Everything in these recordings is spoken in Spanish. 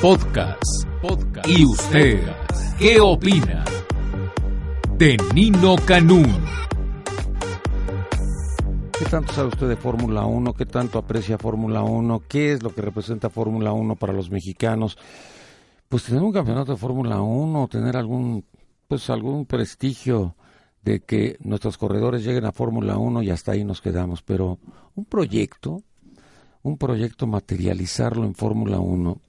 Podcast. ¿Y usted qué opina? De Nino Canún. ¿Qué tanto sabe usted de Fórmula 1? ¿Qué tanto aprecia Fórmula 1? ¿Qué es lo que representa Fórmula 1 para los mexicanos? Pues tener un campeonato de Fórmula 1, tener algún, pues algún prestigio de que nuestros corredores lleguen a Fórmula 1 y hasta ahí nos quedamos. Pero un proyecto, un proyecto materializarlo en Fórmula 1,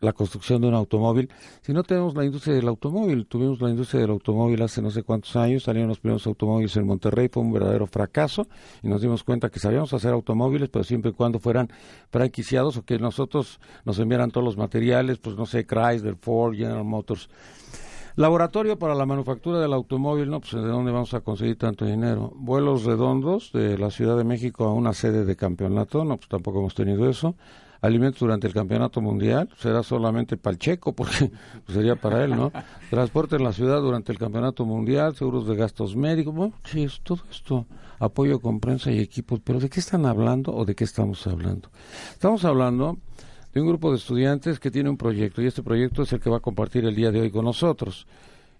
la construcción de un automóvil. Si no tenemos la industria del automóvil, tuvimos la industria del automóvil hace no sé cuántos años, salieron los primeros automóviles en Monterrey, fue un verdadero fracaso y nos dimos cuenta que sabíamos hacer automóviles, pero siempre y cuando fueran franquiciados o que nosotros nos enviaran todos los materiales, pues no sé, Chrysler, Ford, General Motors. Laboratorio para la manufactura del automóvil, no, pues de dónde vamos a conseguir tanto dinero. Vuelos redondos de la Ciudad de México a una sede de campeonato, no, pues tampoco hemos tenido eso. Alimentos durante el campeonato mundial, será solamente para el checo, porque pues, sería para él, ¿no? Transporte en la ciudad durante el campeonato mundial, seguros de gastos médicos, bueno, sí, es todo esto, apoyo con prensa y equipos, pero ¿de qué están hablando o de qué estamos hablando? Estamos hablando de un grupo de estudiantes que tiene un proyecto y este proyecto es el que va a compartir el día de hoy con nosotros.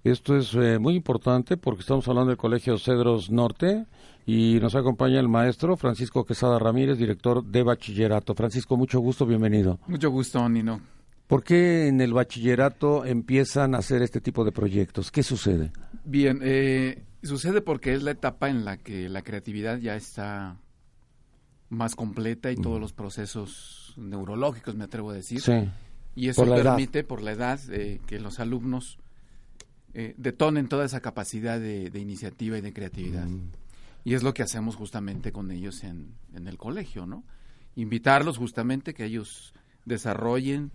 Esto es eh, muy importante porque estamos hablando del Colegio Cedros Norte y nos acompaña el maestro Francisco Quesada Ramírez, director de bachillerato. Francisco, mucho gusto, bienvenido. Mucho gusto, Nino. ¿Por qué en el bachillerato empiezan a hacer este tipo de proyectos? ¿Qué sucede? Bien, eh, sucede porque es la etapa en la que la creatividad ya está más completa y todos los procesos neurológicos, me atrevo a decir. Sí. Y eso permite, por la edad, eh, que los alumnos eh, detonen toda esa capacidad de, iniciativa y de creatividad. Mm. Y es lo que hacemos justamente con ellos en, en, el colegio, ¿no? Invitarlos justamente que ellos desarrollen,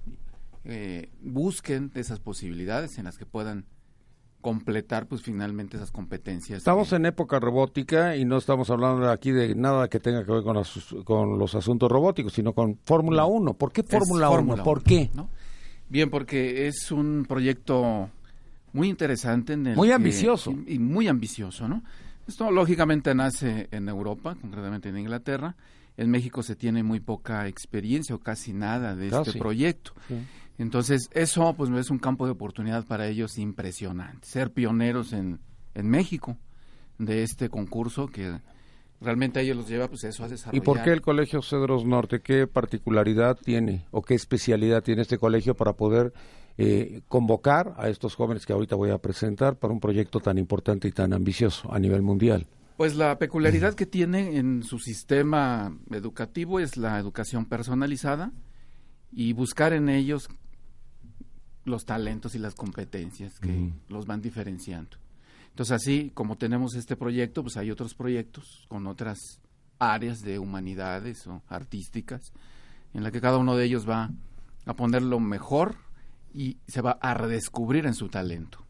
eh, busquen esas posibilidades en las que puedan completar pues finalmente esas competencias. Estamos en época robótica y no estamos hablando aquí de nada que tenga que ver con, con los asuntos robóticos, sino con Fórmula 1. ¿Por qué Fórmula 1? ¿Por qué? ¿no? Bien, porque es un proyecto muy interesante. En el muy ambicioso. y, muy ambicioso, ¿no? Esto lógicamente nace en Europa, concretamente en Inglaterra. En México se tiene muy poca experiencia o casi nada de este proyecto. Entonces, eso pues es un campo de oportunidad para ellos impresionante. Ser pioneros en, en México de este concurso que realmente a ellos los lleva pues eso a desarrollar. ¿Y por qué el Colegio Cedros Norte? ¿Qué particularidad tiene o qué especialidad tiene este colegio para poder eh, convocar a estos jóvenes que ahorita voy a presentar para un proyecto tan importante y tan ambicioso a nivel mundial? Pues la peculiaridad que tiene en su sistema educativo es la educación personalizada y buscar en ellos los talentos y las competencias que los van diferenciando. Entonces así como tenemos este proyecto, pues hay otros proyectos con otras áreas de humanidades o artísticas en la que cada uno de ellos va a poner lo mejor y se va a redescubrir en su talento.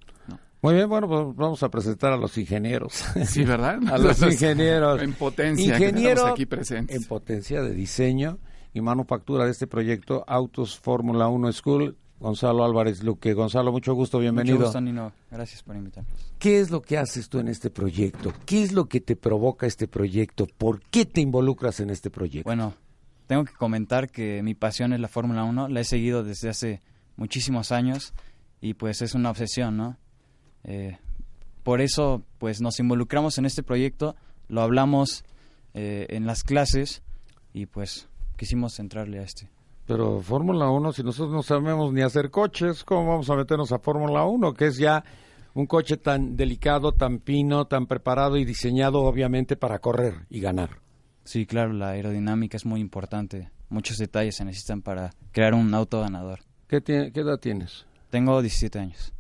Muy bien, bueno, pues vamos a presentar a los ingenieros. Sí, ¿verdad? a los ingenieros. En potencia Ingeniero aquí presentes. En potencia de diseño y manufactura de este proyecto Autos Fórmula 1 School, Gonzalo Álvarez Luque. Gonzalo, mucho gusto, bienvenido. Mucho gusto, Nino. Gracias por invitarnos. ¿Qué es lo que haces tú en este proyecto? ¿Qué es lo que te provoca este proyecto? ¿Por qué te involucras en este proyecto? Bueno, tengo que comentar que mi pasión es la Fórmula 1. La he seguido desde hace muchísimos años y pues es una obsesión, ¿no? Eh, por eso pues nos involucramos en este proyecto, lo hablamos eh, en las clases y pues quisimos entrarle a este. Pero Fórmula 1, si nosotros no sabemos ni hacer coches, ¿cómo vamos a meternos a Fórmula 1? Que es ya un coche tan delicado, tan fino, tan preparado y diseñado obviamente para correr y ganar. Sí, claro, la aerodinámica es muy importante. Muchos detalles se necesitan para crear un auto ganador. ¿Qué, edad tienes? Tengo 17 años.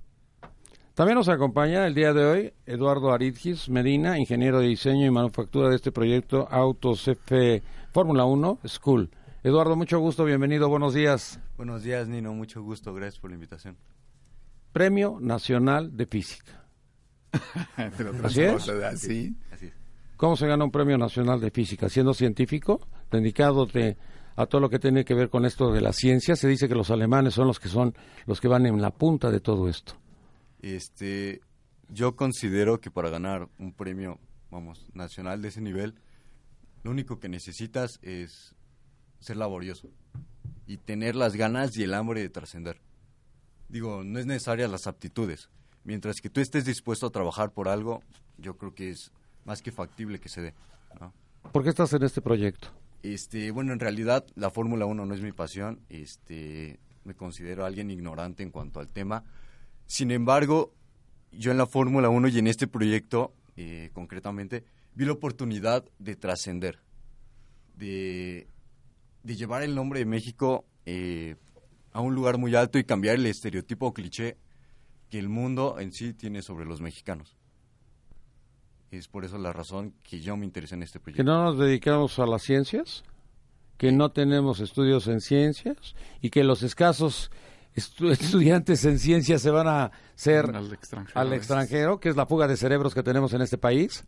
También nos acompaña el día de hoy Eduardo Aridgis Medina, ingeniero de diseño y manufactura de este proyecto Autos F Fórmula 1 School. Eduardo, mucho gusto, bienvenido, buenos días. Buenos días, Nino, mucho gusto, gracias por la invitación. Premio Nacional de Física. ¿Así es? Así es. ¿Cómo se gana un Premio Nacional de Física? ¿Siendo científico? ¿Dedicándote a todo lo que tiene que ver con esto de la ciencia? Se dice que los alemanes son los que son los que van en la punta de todo esto. Este, yo considero que para ganar un premio, vamos, nacional de ese nivel, lo único que necesitas es ser laborioso y tener las ganas y el hambre de trascender. Digo, no es necesaria las aptitudes. Mientras que tú estés dispuesto a trabajar por algo, yo creo que es más que factible que se dé. ¿no? ¿Por qué estás en este proyecto? Este, bueno, en realidad la Fórmula 1 no es mi pasión. Este, me considero alguien ignorante en cuanto al tema. Sin embargo, yo en la Fórmula 1 y en este proyecto, eh, concretamente, vi la oportunidad de trascender, de, de llevar el nombre de México eh, a un lugar muy alto y cambiar el estereotipo o cliché que el mundo en sí tiene sobre los mexicanos. Es por eso la razón que yo me interesé en este ¿Que proyecto. no nos dedicamos a las ciencias? ¿Que no tenemos estudios en ciencias? ¿Y que los escasos estu- estudiantes en ciencias se van a ser Al extranjero. al extranjero, que es la fuga de cerebros que tenemos en este país?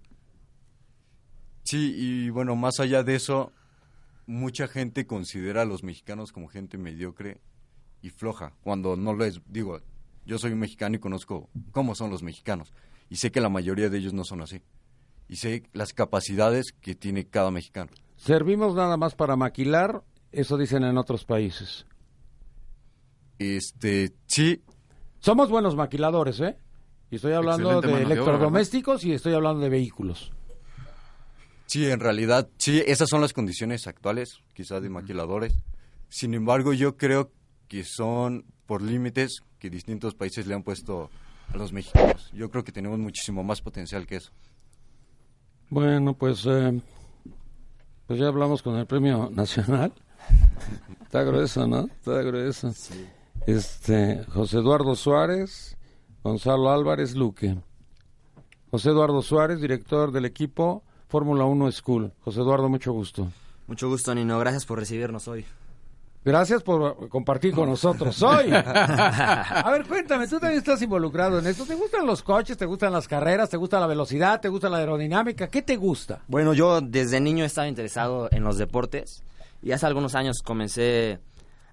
Sí, y bueno, más allá de eso, mucha gente considera a los mexicanos como gente mediocre y floja, cuando no lo es. Digo, yo soy un mexicano y conozco cómo son los mexicanos, y sé que la mayoría de ellos no son así. Y sé las capacidades que tiene cada mexicano. Servimos nada más para maquilar, eso dicen en otros países. Este, sí, Somos buenos maquiladores, ¿eh? Y estoy hablando Excelente de electrodomésticos y estoy hablando de vehículos. Sí, en realidad, sí, esas son las condiciones actuales, quizás de maquiladores. Sin embargo, yo creo que son por límites que distintos países le han puesto a los mexicanos. Yo creo que tenemos muchísimo más potencial que eso. Bueno, pues, eh, pues ya hablamos con el premio nacional. Está grueso, ¿no? Está grueso. Este, José Eduardo Suárez, Gonzalo Álvarez Luque. José Eduardo Suárez, director del equipo Fórmula 1 School. José Eduardo, mucho gusto. Mucho gusto, Nino. Gracias por recibirnos hoy. Gracias por compartir con nosotros hoy. A ver, cuéntame, tú también estás involucrado en esto. ¿Te gustan los coches? ¿Te gustan las carreras? ¿Te gusta la velocidad? ¿Te gusta la aerodinámica? ¿Qué te gusta? Bueno, yo desde niño he estado interesado en los deportes y hace algunos años comencé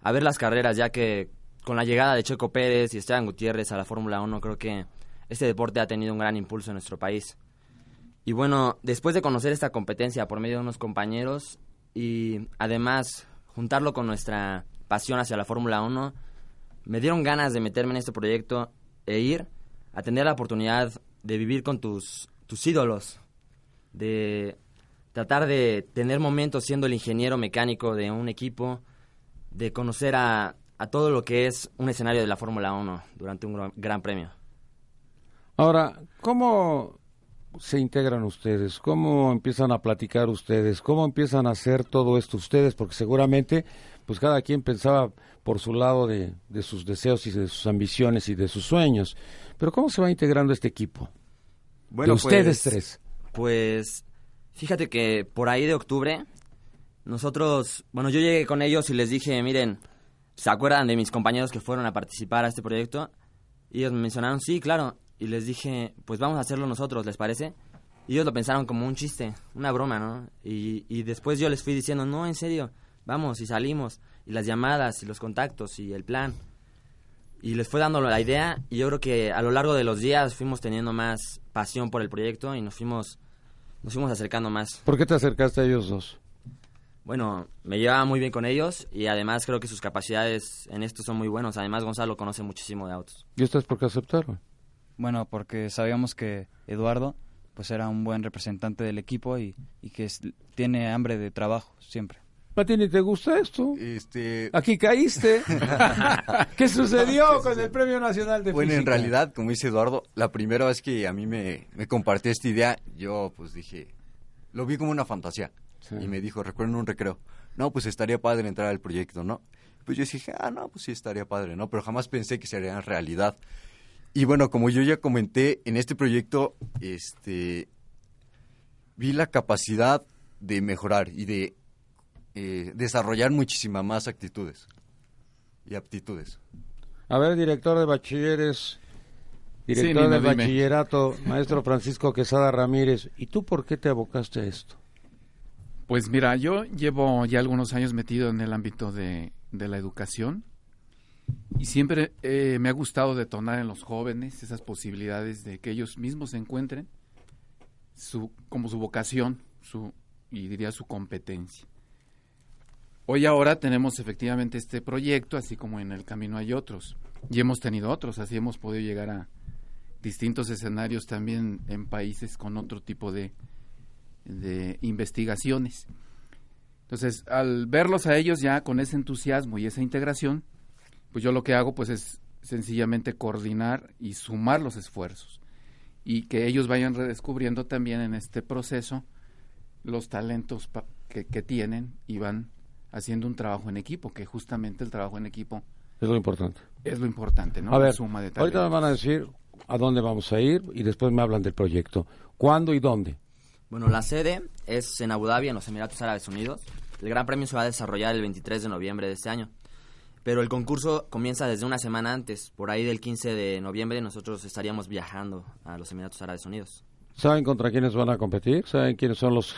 a ver las carreras ya que con la llegada de Checo Pérez y Esteban Gutiérrez a la Fórmula 1 creo que este deporte ha tenido un gran impulso en nuestro país. Y bueno, después de conocer esta competencia por medio de unos compañeros y además juntarlo con nuestra pasión hacia la Fórmula 1, me dieron ganas de meterme en este proyecto e ir a tener la oportunidad de vivir con tus, tus ídolos, de tratar de tener momentos siendo el ingeniero mecánico de un equipo, de conocer a, a todo lo que es un escenario de la Fórmula 1 durante un gran, premio. Ahora, ¿cómo se integran ustedes? ¿Cómo empiezan a platicar ustedes? ¿Cómo empiezan a hacer todo esto ustedes? Porque seguramente, pues cada quien pensaba por su lado de, de sus deseos y de sus ambiciones y de sus sueños. Pero ¿cómo se va integrando este equipo? de ustedes pues, tres. Pues fíjate que por ahí de octubre, nosotros, bueno, yo llegué con ellos y les dije, miren, ¿se acuerdan de mis compañeros que fueron a participar a este proyecto? Y ellos me mencionaron, sí, claro. Y les dije, pues vamos a hacerlo nosotros, ¿les parece? Y ellos lo pensaron como un chiste, una broma, ¿no? Y, y después yo les fui diciendo, no, en serio, vamos y salimos. Y las llamadas y los contactos y el plan. Y les fue dando la idea y yo creo que a lo largo de los días fuimos teniendo más pasión por el proyecto y nos fuimos, nos fuimos acercando más. ¿Por qué te acercaste a ellos dos? Bueno, me llevaba muy bien con ellos y además creo que sus capacidades en esto son muy buenos. Además Gonzalo conoce muchísimo de autos. ¿Y ustedes por qué aceptaron? Bueno, porque sabíamos que Eduardo pues era un buen representante del equipo y, y que es- tiene hambre de trabajo siempre. Matini, ¿te gusta esto? este, Aquí caíste. ¿Qué sucedió con el Premio Nacional de bueno, en realidad, como dice Eduardo, la primera vez que a mí me, me compartió esta idea, yo pues dije, lo vi como una fantasía. Sí. Y me dijo, recuerdo en un recreo, no, pues estaría padre entrar al proyecto, ¿no? Pues yo dije, ah, no, pues sí estaría padre, ¿no? Pero jamás pensé que sería realidad. Y bueno, como yo ya comenté, en este proyecto, este, vi la capacidad de mejorar y de eh, desarrollar muchísimas más actitudes y aptitudes. A ver, director de bachilleres, director dime. bachillerato, maestro Francisco Quesada Ramírez, ¿y tú por qué te abocaste a esto? Pues mira, yo llevo ya algunos años metido en el ámbito de, de la educación y siempre eh, me ha gustado detonar en los jóvenes esas posibilidades de que ellos mismos encuentren su, como su vocación su, y diría su competencia. Hoy ahora tenemos efectivamente este proyecto, así como en el camino hay otros. Y hemos tenido otros, así hemos podido llegar a distintos escenarios también en países con otro tipo de, de investigaciones. Entonces, al verlos a ellos ya con ese entusiasmo y esa integración, pues yo lo que hago pues es sencillamente coordinar y sumar los esfuerzos y que ellos vayan redescubriendo también en este proceso los talentos pa- que, que tienen y van haciendo un trabajo en equipo, que justamente el trabajo en equipo Es lo importante. es lo importante, ¿no? A La ver, suma de ahorita me van a decir a dónde vamos a ir y después me hablan del proyecto. ¿Cuándo y dónde? Bueno, la sede es en Abu Dhabi, en los Emiratos Árabes Unidos. El Gran Premio se va a desarrollar el 23 de noviembre de este año. Pero el concurso comienza desde una semana antes. Por ahí del 15 de noviembre nosotros estaríamos viajando a los Emiratos Árabes Unidos. ¿Saben contra quiénes van a competir? ¿Saben quiénes son los,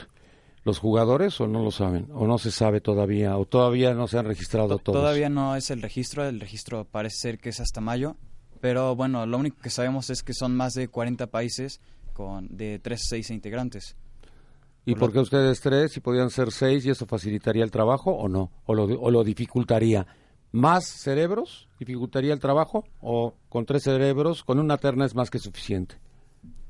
los jugadores o no lo saben? ¿O no se sabe todavía? ¿O todavía no se han registrado To- todos? Todavía no es el registro, el registro parece ser que es hasta mayo, pero bueno, lo único que sabemos es que son más de 40 países con de 3 a 6 integrantes. ¿Y por qué ustedes tres si podían ser seis y eso facilitaría el trabajo o no? ¿O lo, o lo dificultaría? ¿Más cerebros dificultaría el trabajo? ¿O con tres cerebros, con una terna es más que suficiente?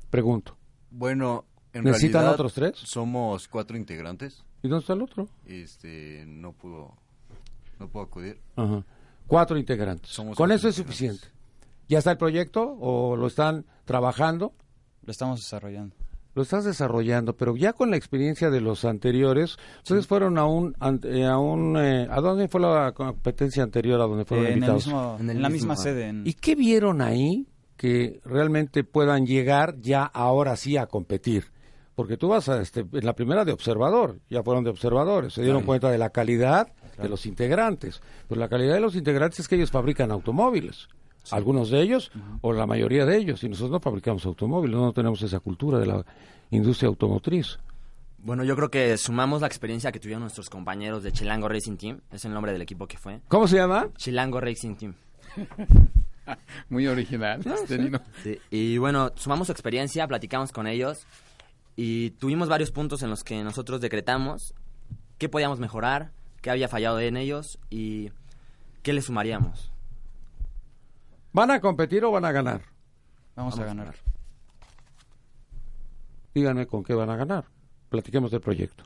Pregunto. Bueno, en ¿Necesitan realidad otros tres? somos cuatro integrantes. ¿Y dónde está el otro? Este, no pudo, no pudo acudir. Ajá. Cuatro integrantes. Somos ¿Con cuatro eso es suficiente? ¿Ya está el proyecto o lo están trabajando? Lo estamos desarrollando. Lo estás desarrollando, pero ya con la experiencia de los anteriores, ustedes fueron a un, eh, a un, eh, ¿a dónde fue la competencia anterior a donde fueron Eh, en, el invitados? mismo, En el en la mismo, misma ah. sede. en- ¿Y qué vieron ahí que realmente puedan llegar ya ahora sí a competir? Porque tú vas a, este, en la primera de observador, ya fueron de observadores, se dieron cuenta de la calidad de los integrantes. Pero la calidad de los integrantes es que ellos fabrican automóviles. Algunos de ellos, o la mayoría de ellos, y nosotros no fabricamos automóviles, no tenemos esa cultura de la industria automotriz. Bueno, yo creo que sumamos la experiencia que tuvieron nuestros compañeros de Chilango Racing Team. Es el nombre del equipo que fue. ¿Cómo se llama? Chilango Racing Team. Muy original. este Nino. Sí, y bueno, sumamos experiencia, platicamos con ellos y tuvimos varios puntos en los que nosotros decretamos qué podíamos mejorar, qué había fallado en ellos y qué le sumaríamos. ¿Van a competir o van a ganar? Vamos, a ganar. Díganme con qué van a ganar. Platiquemos del proyecto.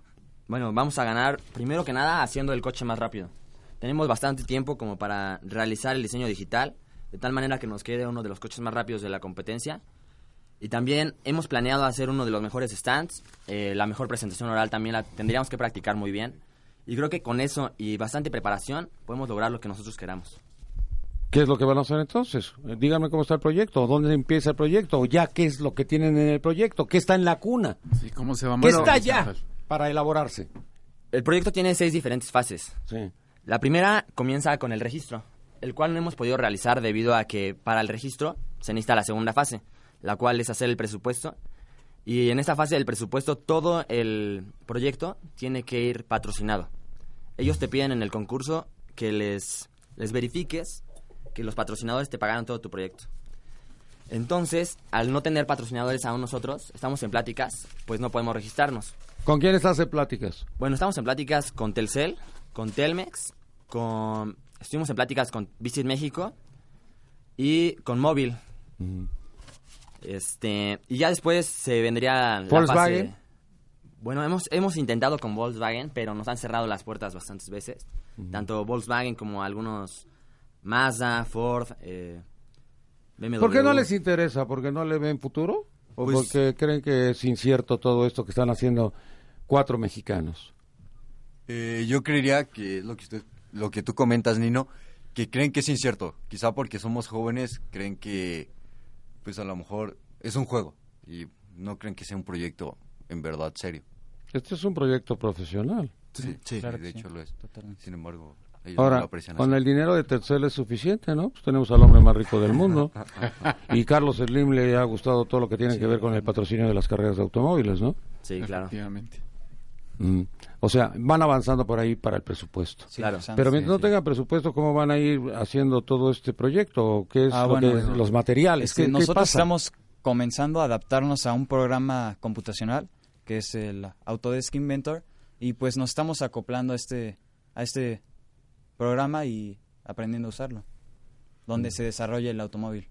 Bueno, vamos a ganar primero que nada haciendo el coche más rápido. Tenemos bastante tiempo como para realizar el diseño digital, de tal manera que nos quede uno de los coches más rápidos de la competencia. Y también hemos planeado hacer uno de los mejores stands. eh, la mejor presentación oral también la tendríamos que practicar muy bien. Y creo que con eso y bastante preparación podemos lograr lo que nosotros queramos. ¿Qué es lo que van a hacer entonces? Eh, Díganme cómo está el proyecto, dónde empieza el proyecto, o ya qué es lo que tienen en el proyecto, qué está en la cuna, Sí, ¿Cómo se va a qué está ya para elaborarse. El proyecto tiene seis diferentes fases. Sí. La primera comienza con el registro, el cual no hemos podido realizar debido a que para el registro se necesita la segunda fase, la cual es hacer el presupuesto. Y en esta fase del presupuesto todo el proyecto tiene que ir patrocinado. Ellos te piden en el concurso que les, les verifiques que los patrocinadores te pagaron todo tu proyecto. Entonces, al no tener patrocinadores aún nosotros, estamos en pláticas, pues no podemos registrarnos. ¿Con quiénes hace pláticas? Bueno, estamos en pláticas con Telcel, con Telmex, con... Estuvimos en pláticas con Visit México y con Móvil. Este, y ya después se vendría la Volkswagen. fase- Bueno, hemos, hemos intentado con Volkswagen, pero nos han cerrado las puertas bastantes veces. Tanto Volkswagen como algunos Mazda, Ford, eh, BMW. ¿Por qué no les interesa? ¿Porque no le ven futuro? ¿O Pues- porque creen que es incierto todo esto que están haciendo cuatro mexicanos? Eh, yo creería que es lo que usted, lo que tú comentas, Nino, que creen que es incierto. Quizá porque somos jóvenes, creen que, pues a lo mejor es un juego y no creen que sea un proyecto en verdad serio. Este es un proyecto profesional. Sí, Sí. Claro de hecho sí, lo es. totalmente. Sin embargo, ellos no lo Ahora, con así. el dinero de Telcel es suficiente, ¿no? Pues tenemos al hombre más rico del mundo. y Carlos Slim le ha gustado todo lo que tiene que ver con el patrocinio de las carreras de automóviles, ¿no? Sí, claro. Efectivamente. Mm. O sea, van avanzando por ahí para el presupuesto. Sí, Claro. Pero sí, mientras no sí. tengan presupuesto, ¿cómo van a ir haciendo todo este proyecto? ¿O ¿Qué es Ah, lo bueno, que- bueno. los materiales? ¿Qué, qué nosotros pasa? estamos comenzando a adaptarnos a un programa computacional que es el Autodesk Inventor y pues nos estamos acoplando a este a este programa y aprendiendo a usarlo donde se desarrolla el automóvil.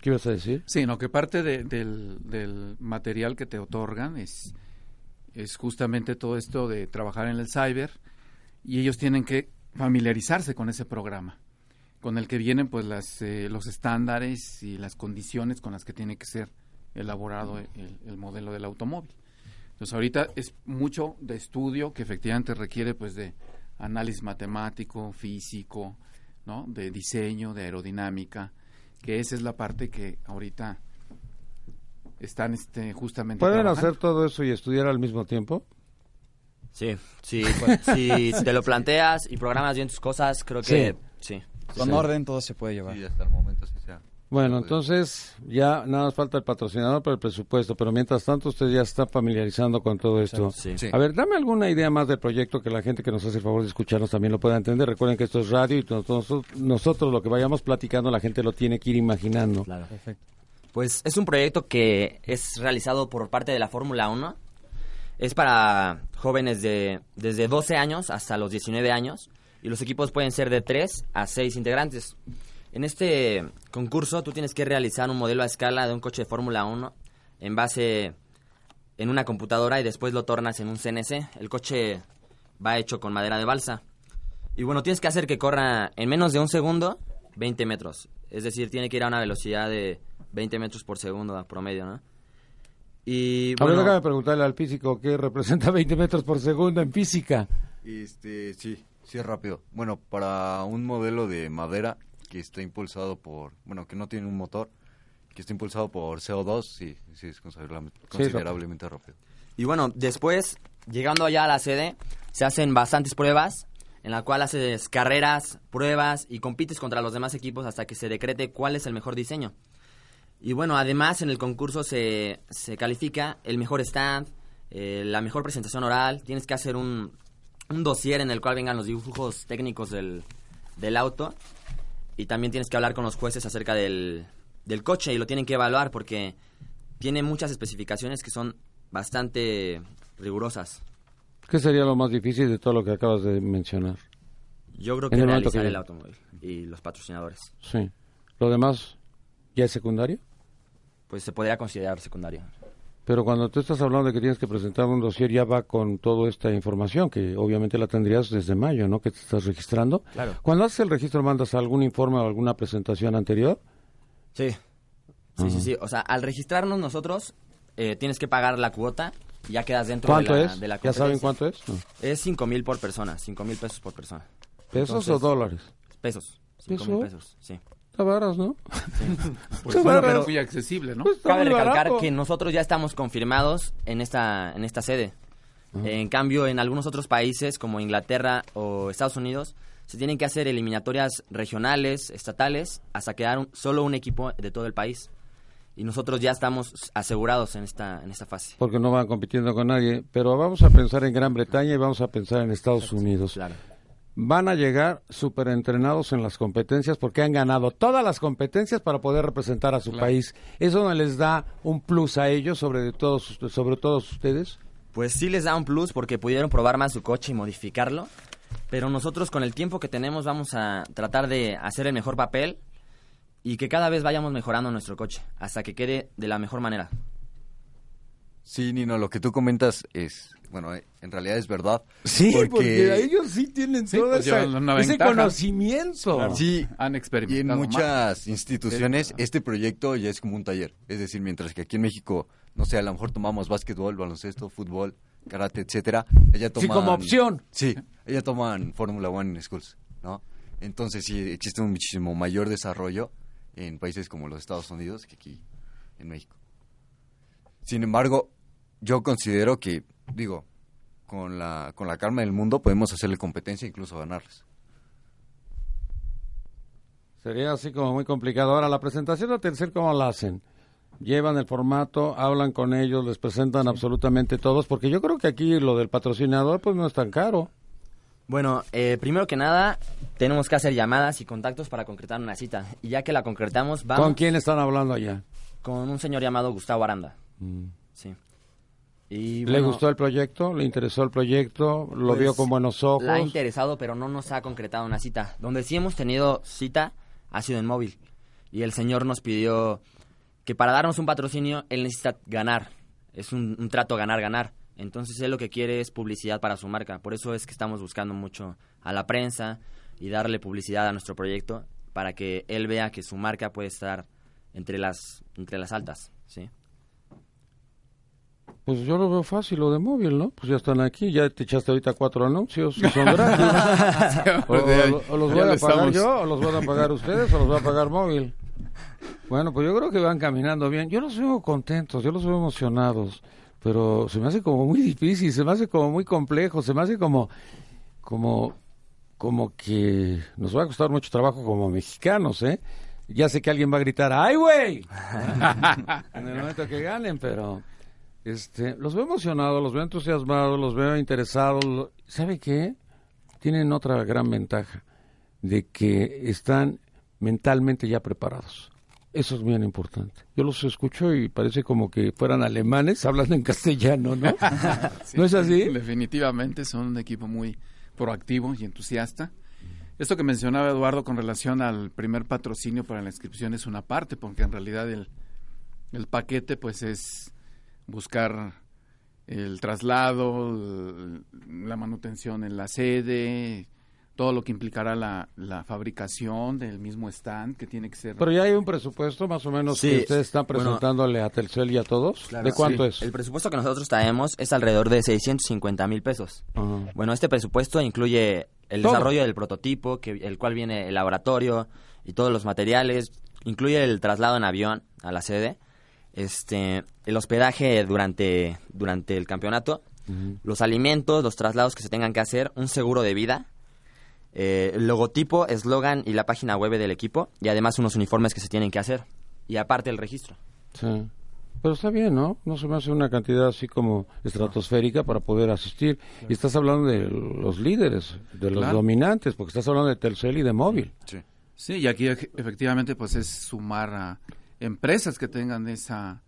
¿Qué ibas a decir? Sí, no, que parte de- del, del material que te otorgan es, es justamente todo esto de trabajar en el cyber y ellos tienen que familiarizarse con ese programa, con el que vienen pues las, eh, los estándares y las condiciones con las que tiene que ser elaborado el, el modelo del automóvil. Entonces ahorita es mucho de estudio que efectivamente requiere pues de análisis matemático, físico, ¿no? de diseño, de aerodinámica, que esa es la parte que ahorita están este, justamente ¿Pueden trabajando. hacer todo eso y estudiar al mismo tiempo? Sí, sí, pues, si te lo planteas y programas bien tus cosas, creo que sí. Con orden todo se puede llevar. Sí, hasta el momento sí sea. Bueno, entonces ya nada más falta el patrocinador para el presupuesto, pero mientras tanto usted ya está familiarizando con todo esto. Sí. Sí. A ver, dame alguna idea más del proyecto que la gente que nos hace el favor de escucharnos también lo pueda entender. Recuerden que esto es radio y nosotros, nosotros lo que vayamos platicando la gente lo tiene que ir imaginando. Claro. Perfecto. Pues es un proyecto que es realizado por parte de la Fórmula 1. Es para jóvenes de desde 12 años hasta los 19 años y los equipos pueden ser de 3 a 6 integrantes. En este concurso tú tienes que realizar un modelo a escala de un coche de Fórmula 1 en base en una computadora y después lo tornas en un CNC. El coche va hecho con madera de balsa. Y bueno, tienes que hacer que corra en menos de un segundo 20 metros. Es decir, tiene que ir a una velocidad de 20 metros por segundo a promedio, ¿no? Y A ver, bueno, déjame preguntarle al físico qué representa 20 metros por segundo en física. Este, sí, sí es rápido. Bueno, para un modelo de madera que está impulsado por, bueno, que no tiene un motor, que está impulsado por CO2, sí, sí es considerablemente, considerablemente rápido. y bueno, después, llegando allá a la sede, se hacen bastantes pruebas, en la cual haces carreras, pruebas y compites contra los demás equipos hasta que se decrete cuál es el mejor diseño. Y bueno, además en el concurso se, se califica el mejor stand, eh, la mejor presentación oral, tienes que hacer un, un dossier en el cual vengan los dibujos técnicos del, del auto y también tienes que hablar con los jueces acerca del, del coche y lo tienen que evaluar porque tiene muchas especificaciones que son bastante rigurosas. ¿Qué sería lo más difícil de todo lo que acabas de mencionar? Yo creo que el realizar que- el automóvil y los patrocinadores, Sí. ¿Lo demás ya es secundario? pues se podría considerar secundario. Pero cuando tú estás hablando de que tienes que presentar un dossier, ya va con toda esta información, que obviamente la tendrías desde mayo, ¿no? Que te estás registrando. Claro. Cuando haces el registro, ¿mandas algún informe o alguna presentación anterior? Sí. Sí, sí, sí. O sea, al registrarnos nosotros, eh, tienes que pagar la cuota y ya quedas dentro ¿Cuánto de la, es? de la ¿Ya saben cuánto es? No. Es cinco mil por persona, cinco mil pesos por persona. ¿Pesos Entonces- o dólares? Pesos. Cinco ¿Peso? mil pesos, sí. Está varas, ¿no? Pues, bueno, pero muy accesible, ¿no? Pues Cabe recalcar barato. que nosotros ya estamos confirmados en esta, en esta sede. En cambio, en algunos otros países como Inglaterra o Estados Unidos, se tienen que hacer eliminatorias regionales, estatales, hasta quedar un- solo un equipo de todo el país. Y nosotros ya estamos asegurados en esta, en esta fase. Porque no van compitiendo con nadie. Pero vamos a pensar en Gran Bretaña y vamos a pensar en Estados Unidos. Claro. Van a llegar súper entrenados en las competencias porque han ganado todas las competencias para poder representar a su país. ¿Eso no les da un plus a ellos sobre todos, sobre todos ustedes? Pues sí les da un plus porque pudieron probar más su coche y modificarlo. Pero nosotros con el tiempo que tenemos vamos a tratar de hacer el mejor papel y que cada vez vayamos mejorando nuestro coche hasta que quede de la mejor manera. Sí, Nino, lo que tú comentas es, bueno, eh, en realidad es verdad. Sí, porque, ellos sí tienen Sí, pues llevan una ese conocimiento. Sí, Han y experimentado en más. muchas instituciones este proyecto ya es como un taller. Es decir, mientras que aquí en México, no sé, a lo mejor tomamos básquetbol, baloncesto, fútbol, karate, etcétera, ella. Sí, como opción. Sí, ella toman Fórmula One en schools, ¿no? Entonces sí, existe un muchísimo mayor desarrollo en países como los Estados Unidos que aquí en México. Sin embargo, yo considero que, digo, con la, con la calma del mundo podemos hacerle competencia e incluso ganarles. Sería así como muy complicado. Ahora, la presentación de tercer, ¿cómo la hacen? Llevan el formato, hablan con ellos, les presentan absolutamente todos, porque yo creo que aquí lo del patrocinador pues no es tan caro. Bueno, eh, primero que nada, tenemos que hacer llamadas y contactos para concretar una cita. Y ya que la concretamos, vamos... ¿Con quién están hablando allá? Con un señor llamado Gustavo Aranda. Mm. Sí. Y, ¿Le bueno, gustó el proyecto? ¿Le interesó el proyecto? ¿Lo pues, vio con buenos ojos? La ha interesado, pero no nos ha concretado una cita. Donde sí hemos tenido cita ha sido en móvil. Y el señor nos pidió que para darnos un patrocinio, él necesita ganar. Es un, un trato ganar-ganar. Entonces él lo que quiere es publicidad para su marca. Por eso es que estamos buscando mucho a la prensa y darle publicidad a nuestro proyecto para que él vea que su marca puede estar entre las, entre las altas. ¿sí? Pues yo lo veo fácil, lo de móvil, ¿no? Pues ya están aquí, ya te echaste ahorita cuatro anuncios, y son gratis. o, o- o los voy a pagar estamos- yo, o los van a pagar ustedes, o los va a pagar móvil. Bueno, pues yo creo que van caminando bien. Yo los veo contentos, yo los veo emocionados, pero se me hace como muy difícil, se me hace como muy complejo, se me hace como, como, como que nos va a costar mucho trabajo como mexicanos, ¿eh? Ya sé que alguien va a gritar, ¡ay, güey! en el momento que ganen, pero este, los veo emocionados, los veo entusiasmados, los veo interesados. ¿Sabe qué? Tienen otra gran ventaja, de que están mentalmente ya preparados. Eso es bien importante. Yo los escucho y parece como que fueran alemanes hablando en castellano, ¿no? ¿No es así? Definitivamente son un equipo muy proactivo y entusiasta. Esto que mencionaba Eduardo con relación al primer patrocinio para la inscripción es una parte, porque en realidad el, el paquete pues es buscar el traslado, la manutención en la sede, todo lo que implicará la, la fabricación del mismo stand que tiene que ser Pero ya hay un presupuesto más o menos Sí, que ustedes están bueno. presentándole a Telcel y a todos. Claro, ¿De cuánto sí. es? El presupuesto que nosotros traemos es alrededor de 650 mil pesos. Ajá. Bueno, este presupuesto incluye el Todo. desarrollo del prototipo, que, el cual viene el laboratorio y todos los materiales, incluye el traslado en avión a la sede, este, el hospedaje durante, durante el campeonato, los alimentos, los traslados que se tengan que hacer, un seguro de vida, eh, el logotipo, eslogan y la página web del equipo, y además unos uniformes que se tienen que hacer, y aparte el registro. Sí. Pero está bien, ¿no? No se me hace una cantidad así como estratosférica para poder asistir. Y estás hablando de los líderes, de los Claro. dominantes, porque estás hablando de Telcel y de móvil. Sí. Sí, y aquí efectivamente pues es sumar a empresas que tengan esa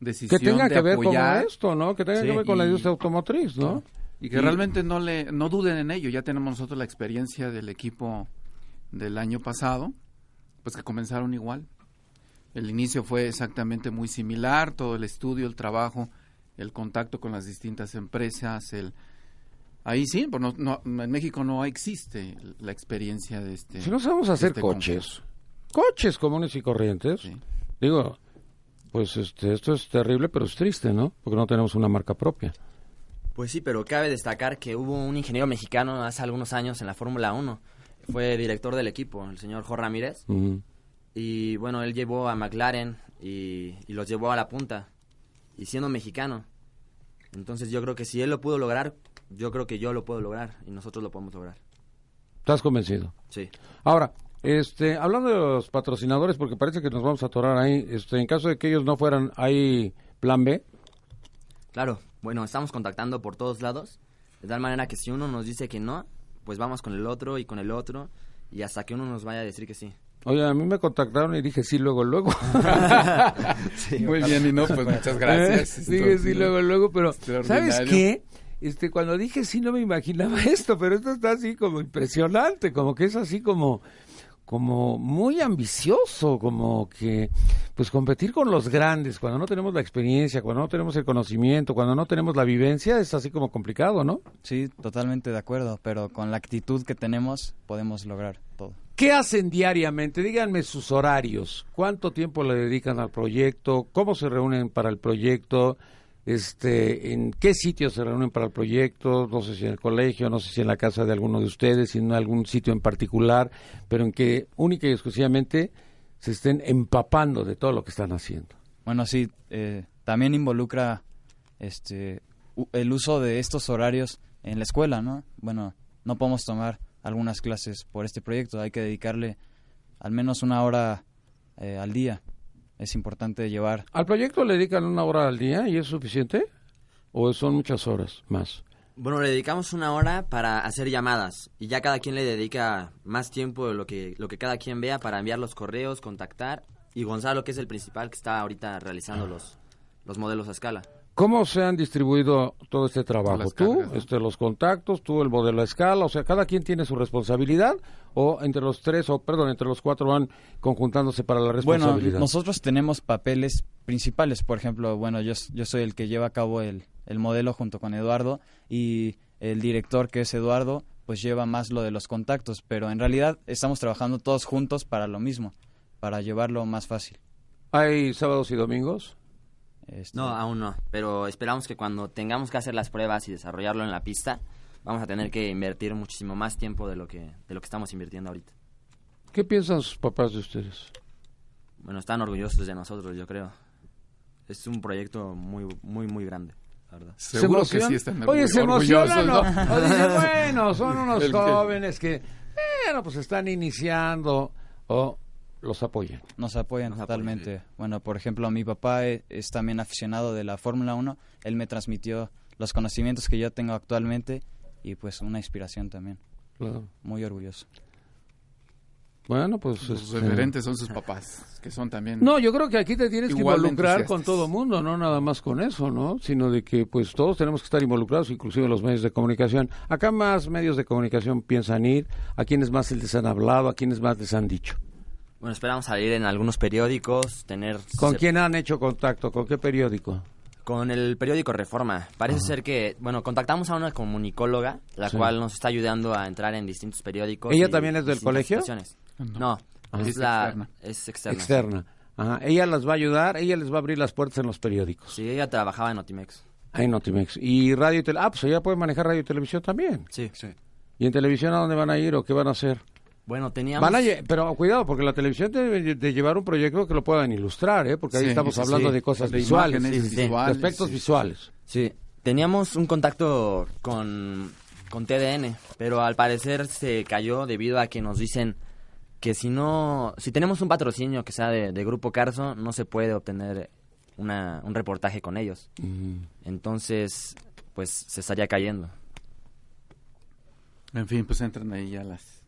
decisión Que tenga de que ver con apoyar esto, ¿no? Que tenga Sí, que ver con la industria automotriz, ¿no? y que realmente no le no duden en ello. Ya tenemos nosotros la experiencia del equipo del año pasado, pues que comenzaron igual. El inicio fue exactamente muy similar, todo el estudio, el trabajo, el contacto con las distintas empresas, el ahí sí, pues no, no- en México no existe la experiencia de este. Si no sabemos hacer este coches, coches comunes y corrientes, Sí. Digo, pues este, esto es terrible, pero es triste, ¿no? Porque no tenemos una marca propia. Pues sí, pero cabe destacar que hubo un ingeniero mexicano hace algunos años en la Fórmula 1. Fue director del equipo, el señor Jorge Ramírez. Y bueno, él llevó a McLaren y, y los llevó a la punta. Y siendo mexicano. Entonces yo creo que si él lo pudo lograr, yo creo que yo lo puedo lograr. Y nosotros lo podemos lograr. ¿Estás convencido? Sí. Ahora, este, hablando de los patrocinadores, porque parece que nos vamos a atorar ahí, este, en caso de que ellos no fueran, ¿hay plan B? Claro, bueno, estamos contactando por todos lados. De tal manera que si uno nos dice que no, pues vamos con el otro y con el otro. Y hasta que uno nos vaya a decir que sí. Oye, a mí me contactaron y dije sí, luego, luego. Muy bien, y no, pues muchas gracias. Eh, sí, luego, luego, pero. ¿sabes qué? Este, cuando dije sí no me imaginaba esto, pero esto está así como impresionante, como que es así como como muy ambicioso, como que pues competir con los grandes cuando no tenemos la experiencia, cuando no tenemos el conocimiento, cuando no tenemos la vivencia, es así como complicado, ¿no? Sí, totalmente de acuerdo, pero con la actitud que tenemos podemos lograr todo. ¿Qué hacen diariamente? Díganme sus horarios. ¿Cuánto tiempo le dedican al proyecto? ¿Cómo se reúnen para el proyecto? Este, ¿En qué sitios se reúnen para el proyecto? No sé si en el colegio, no sé si en la casa de alguno de ustedes, si en algún sitio en particular, pero en que única y exclusivamente se estén empapando de todo lo que están haciendo. Bueno, sí, eh, también involucra este el uso de estos horarios en la escuela, ¿no? Bueno, no podemos tomar algunas clases por este proyecto, hay que dedicarle al menos una hora eh, al día. Es importante llevar ¿Al proyecto le dedican una hora al día y es suficiente? ¿O son muchas horas más? Bueno, le dedicamos una hora para hacer llamadas y ya cada quien le dedica más tiempo de lo que, lo que cada quien vea para enviar los correos, contactar y Gonzalo, que es el principal que está ahorita realizando los, los modelos a escala. ¿Cómo se han distribuido todo este trabajo? ¿Tú, cargas, ¿no? este, los contactos, tú el modelo a escala? O sea, ¿cada quien tiene su responsabilidad? ¿O entre los tres, o perdón, entre los cuatro van conjuntándose para la Bueno, responsabilidad? nosotros tenemos papeles principales, por ejemplo, bueno, yo, yo soy el que lleva a cabo el, el modelo junto con Eduardo y el director que es Eduardo, pues lleva más lo de los contactos, pero en realidad estamos trabajando todos juntos para lo mismo, para llevarlo más fácil. ¿Hay sábados y domingos? Este, No, aún no, pero esperamos que cuando tengamos que hacer las pruebas y desarrollarlo en la pista, vamos a tener que invertir muchísimo más tiempo de lo que, de lo que estamos invirtiendo ahorita. ¿Qué piensan sus papás de ustedes? Bueno, están orgullosos de nosotros, yo creo. Es un proyecto muy, muy, muy grande, la verdad. Seguro ¿Se que sí están Oye, se orgullosos, emocionan, ¿no? ¿no? O dicen, bueno, son unos jóvenes que, bueno, pues están iniciando o los apoyan. Nos apoyan Nos totalmente. Bueno, por ejemplo, mi papá e- es, también aficionado de la Fórmula 1. Él me transmitió los conocimientos que yo tengo actualmente y pues una inspiración también. Claro. Muy orgulloso. Bueno, pues... Sus este, referentes son sus papás, que son también... No, yo creo que aquí te tienes que involucrar con todo mundo, no nada más con eso, ¿no? Sino de que pues todos tenemos que estar involucrados, inclusive los medios de comunicación. Acá más medios de comunicación piensan ir, a quienes más les han hablado, a quienes más les han dicho. Bueno, esperamos salir en algunos periódicos, tener... ¿Con quién han hecho contacto? ¿Con qué periódico? Con el periódico Reforma. Parece ser que, bueno, contactamos a una comunicóloga, la Sí. cual nos está ayudando a entrar en distintos periódicos. ¿Ella y también es del colegio? No. No, Ah. es, Es la, externa. es externa. Externa. Ajá. Ella las va a ayudar, ella les va a abrir las puertas en los periódicos. Sí, ella trabajaba en Otimex. Ahí en Notimex. Y radio y televisión. Ah, pues ella puede manejar radio y televisión también. Sí. Sí. ¿Y en televisión a dónde van a ir o qué van a hacer? Bueno, teníamos... Van a lle- pero cuidado, porque la televisión debe de llevar un proyecto que lo puedan ilustrar, ¿eh? Porque ahí Sí, estamos sí, hablando sí. de cosas De visuales, imágenes sí, sí, sí. visuales, de aspectos sí. visuales. Sí, teníamos un contacto con, con TDN, pero al parecer se cayó debido a que nos dicen que si no, si tenemos un patrocinio que sea de, de Grupo Carso, no se puede obtener una, un reportaje con ellos. Entonces, pues se estaría cayendo. En fin, pues entran ahí ya las...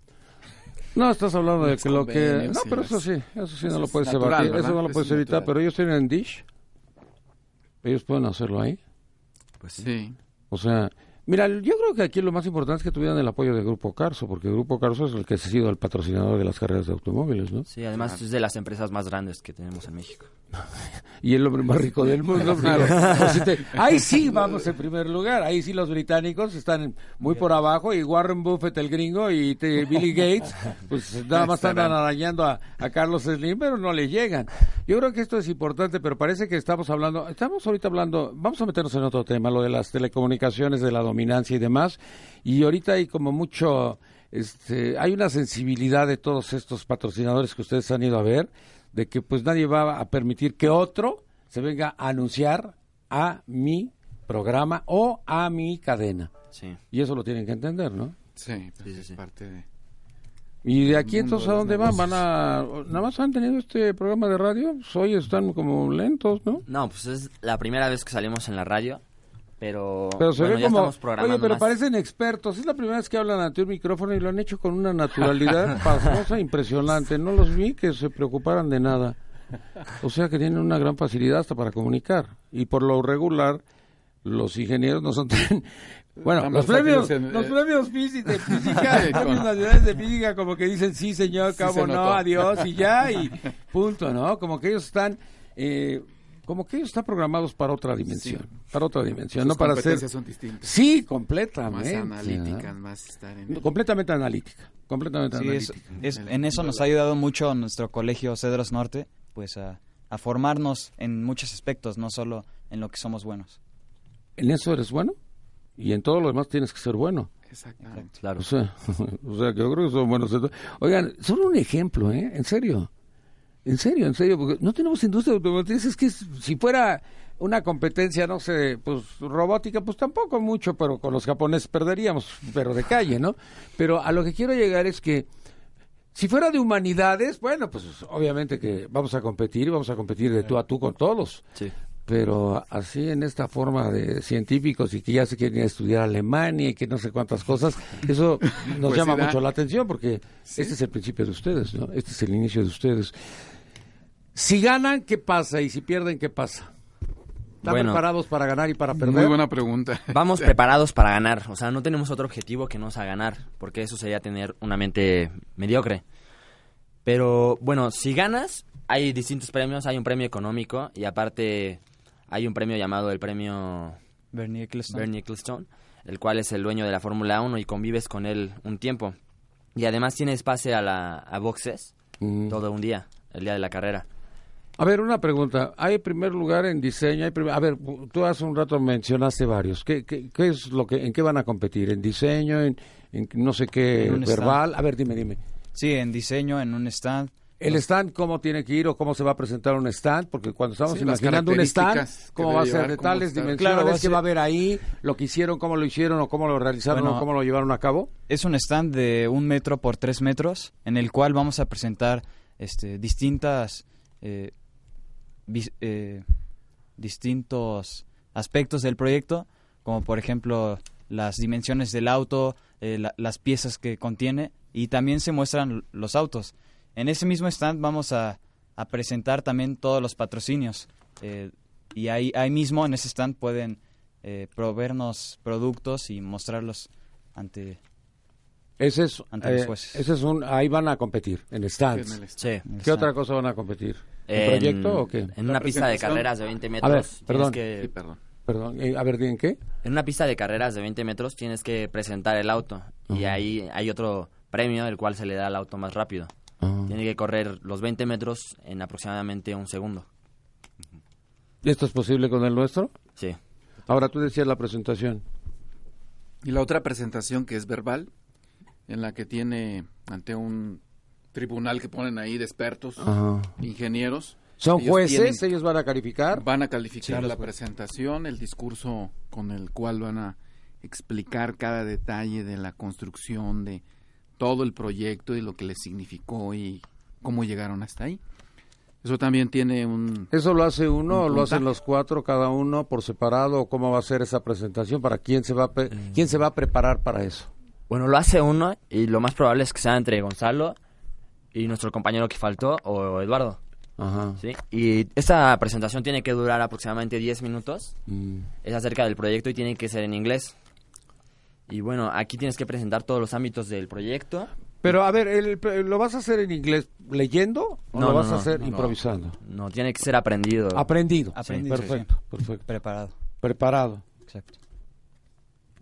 No, estás hablando de que lo que... No, pero eso sí, eso sí no lo es puedes natural, ¿verdad? eso no lo puedes es evitar, natural. pero ellos tienen Dish. Ellos pueden hacerlo ahí. Pues. Sí. O sea, mira, yo creo que aquí lo más importante es que tuvieran el apoyo de Grupo Carso, porque Grupo Carso es el que ha sido el patrocinador de las carreras de automóviles, ¿no? Sí, además es de las empresas más grandes que tenemos en México. y el hombre más rico del mundo. pues, te- ahí sí vamos en primer lugar, ahí sí los británicos están muy por abajo y Warren Buffett el gringo y te- Billy Gates, pues nada más andan arañando a, a Carlos Slim, pero no le llegan. Yo creo que esto es importante, pero parece que estamos hablando, estamos ahorita hablando, vamos a meternos en otro tema, lo de las telecomunicaciones, de la dominancia y demás, y ahorita hay como mucho, este, hay una sensibilidad de todos estos patrocinadores que ustedes han ido a ver, de que pues nadie va a permitir que otro se venga a anunciar a mi programa o a mi cadena. Sí. Y eso lo tienen que entender, ¿no? Sí, pues Sí, sí, es sí. parte de... Y de aquí entonces a dónde van? ¿Van a nada más han tenido este programa de radio? Pues hoy están como lentos, ¿no? No, pues es la primera vez que salimos en la radio, pero, Pero se bueno, ve ya como, estamos programando oye, pero más. parecen expertos. Es la primera vez que hablan ante un micrófono y lo han hecho con una naturalidad pasmosa impresionante. No los vi que se preocuparan de nada. O sea que tienen una gran facilidad hasta para comunicar. Y por lo regular, los ingenieros no son tan... Bueno, los premios, en- los eh, premios de física, los premios nacionales de física como que dicen sí señor, Sí cabo se no, adiós y ya y punto, ¿no? Como que ellos están... eh, como que ellos están programados para otra dimensión, para otra dimensión, Sus no para ser son distintas. Sí, Más completamente. analíticas, más estar en... Completamente analítica. Completamente Sí, analítica. es- en eso nos ha ayudado mucho nuestro colegio Cedros Norte, pues a, a formarnos en muchos aspectos, no solo en lo que somos buenos. En eso eres bueno y en todo lo demás tienes que ser bueno. Exactamente. Claro. O sea, o sea, que yo creo que son buenos. Oigan, son un ejemplo, ¿eh? En serio. En serio, en serio, porque no tenemos industria automotriz. Es que si fuera una competencia, no sé, pues robótica, pues tampoco mucho, pero con los japoneses perderíamos, pero de calle, ¿no? Pero a lo que quiero llegar es que si fuera de humanidades, bueno, pues obviamente que vamos a competir, vamos a competir de tú a tú con todos. Sí. Pero así en esta forma de científicos y que ya se quieren estudiar Alemania y que no sé cuántas cosas, eso nos Pues llama sí da. mucho la atención porque este es el principio de ustedes, ¿no? Este es el inicio de ustedes. Si ganan, ¿qué pasa? Y si pierden, ¿qué pasa? ¿Están Bueno. preparados para ganar y para perder? Muy buena pregunta. Vamos preparados para ganar, o sea, no tenemos otro objetivo que no sea ganar, porque eso sería tener una mente mediocre. Pero bueno, si ganas, hay distintos premios, hay un premio económico y aparte hay un premio llamado el premio Bernie Ecclestone. Bernie Ecclestone, el cual es el dueño de la Fórmula 1 y convives con él un tiempo. Y además tienes pase a, la, a boxes Mm. todo un día, el día de la carrera. A ver, una pregunta. Hay primer lugar en diseño. Hay primer- A ver, tú hace un rato mencionaste varios. ¿Qué, qué, qué es lo que, en qué van a competir? ¿En diseño? ¿En, en no sé qué? ¿Verbal? A ver, dime, dime. Sí, en diseño, en un stand. ¿El stand cómo tiene que ir o cómo se va a presentar un stand? Porque cuando estamos Sí, imaginando un stand, ¿cómo va a ser de tales dimensiones? Claro, va ¿Qué va a haber ahí? ¿Lo que hicieron, cómo lo hicieron o cómo lo realizaron Bueno, o cómo lo llevaron a cabo? Es un stand de un metro por tres metros en el cual vamos a presentar este, distintas eh, eh, distintos aspectos del proyecto, como por ejemplo las dimensiones del auto, eh, la- las piezas que contiene y también se muestran los autos. En ese mismo stand vamos a, a presentar también todos los patrocinios eh, y ahí, ahí mismo en ese stand pueden eh, proveernos productos y mostrarlos ante Ese es, Ante los eh, jueces. ese es un, ahí van a competir, en stands. En el est- Sí. ¿Qué stand. otra cosa van a competir? ¿Un En- proyecto o qué? En una pista de carreras de 20 A metros. ver, tienes perdón. que- Sí, perdón. Perdón, eh, a ver, ¿en qué? En una pista de carreras de 20 metros tienes que presentar el auto y Ajá. ahí hay otro premio el cual se le da al auto más rápido. Ah. Tiene que correr los 20 metros en aproximadamente un segundo. ¿Y esto es posible con el nuestro? Sí. Ahora tú decías la presentación. Y la otra presentación que es verbal, en la que tiene ante un tribunal que ponen ahí de expertos, Ajá. ingenieros. ¿Son Ellos jueces? tienen- ¿Ellos van a calificar? Van a calificar Sí, la presentación, el discurso con el cual van a explicar cada detalle de la construcción, de todo el proyecto y lo que les significó y cómo llegaron hasta ahí. Eso también tiene un... ¿Eso lo hace uno Un o lo hacen los cuatro, cada uno por separado? ¿O cómo va a ser esa presentación? ¿Para quién se va a, pe- quién se va a preparar para eso? Bueno, lo hace uno y lo más probable es que sea entre Gonzalo y nuestro compañero que faltó o Eduardo. Ajá. ¿sí? Y esta presentación tiene que durar aproximadamente 10 minutos. Mm. Es acerca del proyecto y tiene que ser en inglés. Y bueno, aquí tienes que presentar todos los ámbitos del proyecto. Pero a ver, el- ¿lo vas a hacer en inglés leyendo o No, lo no, vas a hacer no. improvisando? No, tiene que ser aprendido. Aprendido. Aprendido, perfecto, perfecto. preparado. Preparado. Exacto.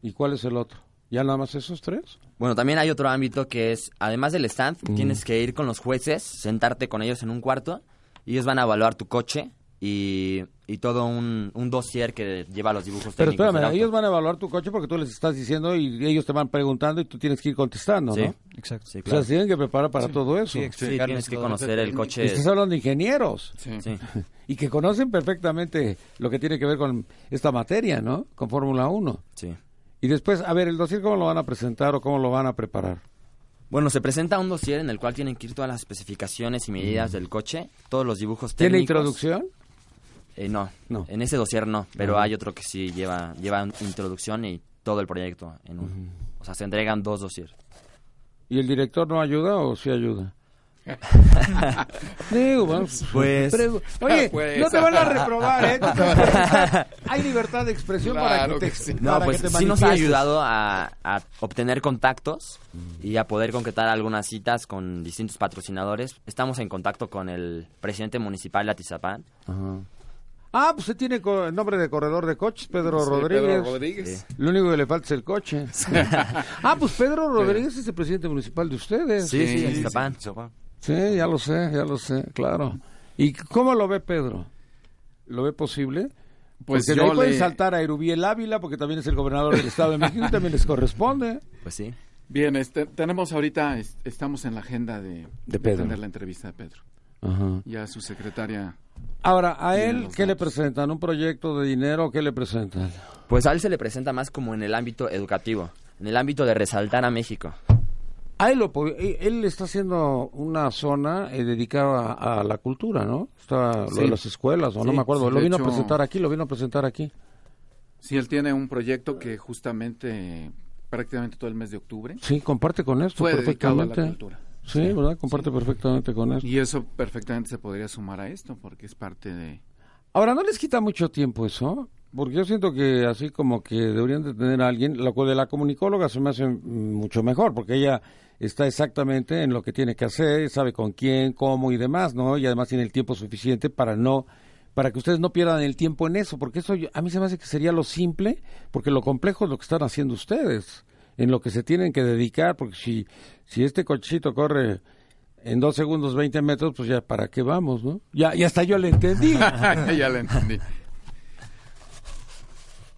¿Y cuál es el otro? ¿Ya nada más esos tres? Bueno, también hay otro ámbito que es, además del stand, Mm. tienes que ir con los jueces, sentarte con ellos en un cuarto, y ellos van a evaluar tu coche y, y todo un, un dossier que lleva los dibujos Pero técnicos del espérame, ellos van a evaluar tu coche porque tú les estás diciendo y ellos te van preguntando y tú tienes que ir contestando, Sí, ¿no? Exacto. sí, O claro. sea, se tienen que preparar para todo eso. Sí, tienes que conocer el coche. Estás hablando de ingenieros Sí. Sí. y que conocen perfectamente lo que tiene que ver con esta materia, ¿no? Con Fórmula 1. sí. Y después, a ver, el dossier, ¿cómo lo van a presentar o cómo lo van a preparar? Bueno, se presenta un dossier en el cual tienen que ir todas las especificaciones y medidas del coche, todos los dibujos Mm. ¿Tiene técnicos. introducción? Eh, no, No. en ese dossier no, pero Ah. hay otro que sí lleva, lleva introducción y todo el proyecto en un. O sea, se entregan dos dossiers. ¿Y el director no ayuda o sí ayuda? Digo, bueno, Pues- pregu- Oye, Pues. no te van a reprobar, ¿eh? A. Hay libertad de expresión para que te, que sí. No, para pues que te sí nos ha ayudado a, a obtener contactos y a poder concretar algunas citas con distintos patrocinadores. Estamos en contacto con el presidente municipal de Atizapán. Ajá. Ah, pues usted tiene el nombre de corredor de coches, Pedro Sí, Rodríguez. Pedro Rodríguez. Lo único que le falta es el coche. ah, pues Pedro Rodríguez es el presidente municipal de ustedes. Sí, sí, Atizapán. Sí, ya lo sé, ya lo sé, claro. ¿Y cómo lo ve Pedro? ¿Lo ve posible? Pues porque de ahí yo pueden le- saltar a Erubiel Ávila, porque también es el gobernador del Estado de México y también les corresponde. Pues sí. Bien, este, tenemos ahorita, es- estamos en la agenda de, De Pedro. tener la entrevista de Pedro. Ajá. Ya su secretaria. Ahora, ¿a él qué le presentan? ¿Un proyecto de dinero o qué le presentan? Pues a él se le presenta más como en el ámbito educativo, en el ámbito de resaltar a México. A él, lo, po- él está haciendo una zona eh, dedicada a, a la cultura, ¿no? Está lo de las escuelas, o no me acuerdo. sí, lo vino hecho- a presentar aquí, lo vino a presentar aquí. Sí, él tiene un proyecto que justamente prácticamente todo el mes de octubre Sí, comparte con esto fue dedicado a la perfectamente. cultura. Sí, ¿verdad? Comparte perfectamente con esto. Y eso perfectamente se podría sumar a esto, porque es parte de... Ahora, ¿no les quita mucho tiempo eso? Porque yo siento que así como que deberían de tener a alguien, lo de la comunicóloga se me hace mm, mucho mejor, porque ella está exactamente en lo que tiene que hacer, sabe con quién, cómo y demás, ¿no? Y además tiene el tiempo suficiente para no para que ustedes no pierdan el tiempo en eso, porque eso yo- a mí se me hace que sería lo simple, porque lo complejo es lo que están haciendo ustedes, en lo que se tienen que dedicar, porque si, si este cochito corre en dos segundos 20 metros, pues ya para qué vamos, ¿no? Ya, ya hasta yo le entendí. ya lo entendí.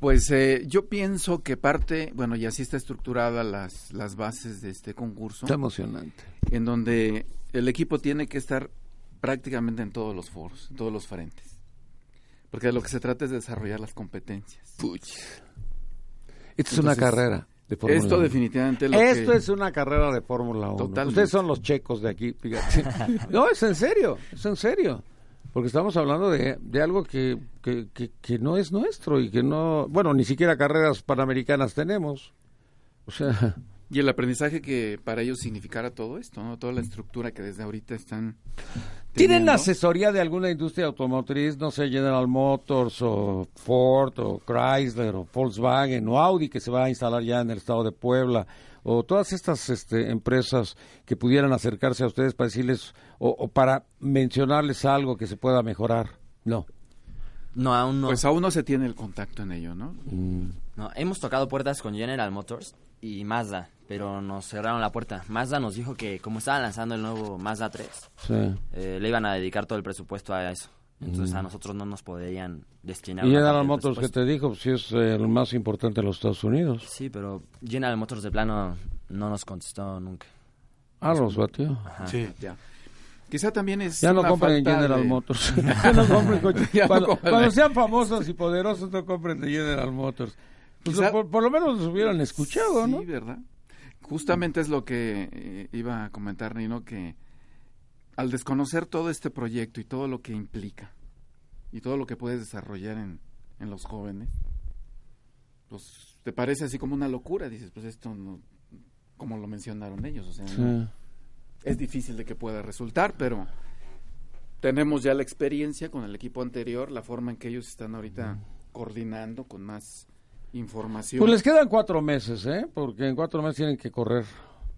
Pues eh, yo pienso que parte, bueno, y así está estructurada las, las bases de este concurso, Está emocionante. en donde el equipo tiene que estar prácticamente en todos los foros, en todos los frentes. Porque de lo que se trata es de desarrollar las competencias. Esta es una carrera de Fórmula Esto 1. definitivamente lo Esto que... es una carrera de Fórmula 1. Totalmente. Ustedes son los checos de aquí, fíjate. No, es en serio, es en serio. Porque estamos hablando de, de algo que, que, que, que no es nuestro y que no... Bueno, ni siquiera carreras panamericanas tenemos. O sea, Y el aprendizaje que para ellos significara todo esto, ¿no? Toda la estructura que desde ahorita están... ¿tienen teniendo. asesoría de alguna industria automotriz? No sé, General Motors o Ford o Chrysler o Volkswagen o Audi que se va a instalar ya en el estado de Puebla o todas estas este, empresas que pudieran acercarse a ustedes para decirles o, o para mencionarles algo que se pueda mejorar. No. No, aún no. Pues aún no se tiene el contacto en ello, ¿no? Mm. No, hemos tocado puertas con General Motors y Mazda, pero nos cerraron la puerta. Mazda nos dijo que como estaban lanzando el nuevo Mazda 3, Sí. eh, le iban a dedicar todo el presupuesto a eso. Entonces a nosotros no nos podrían destinar. Mm. Y General Motors, que te dijo? Sí es el más importante en los Estados Unidos. Sí, pero General Motors de plano no nos contestó nunca. Ah, los batió. Ajá. Sí, ya. Quizá también es Ya no una compren en General de- Motors. ya no compren coches. Ya no cuando, cuando sean famosos y poderosos, no compren de General Motors. Pues, Quizá- por, por lo menos los hubieran escuchado, ¿no? Sí, ¿verdad? Justamente es lo que eh, iba a comentar, Nino, que al desconocer todo este proyecto y todo lo que implica y todo lo que puedes desarrollar en, en los jóvenes, pues te parece así como una locura. Dices, pues esto no, como lo mencionaron ellos, o sea, no- es difícil de que pueda resultar, pero tenemos ya la experiencia con el equipo anterior, la forma en que ellos están ahorita coordinando con más información. Pues les quedan cuatro meses, ¿eh? Porque en cuatro meses tienen que correr,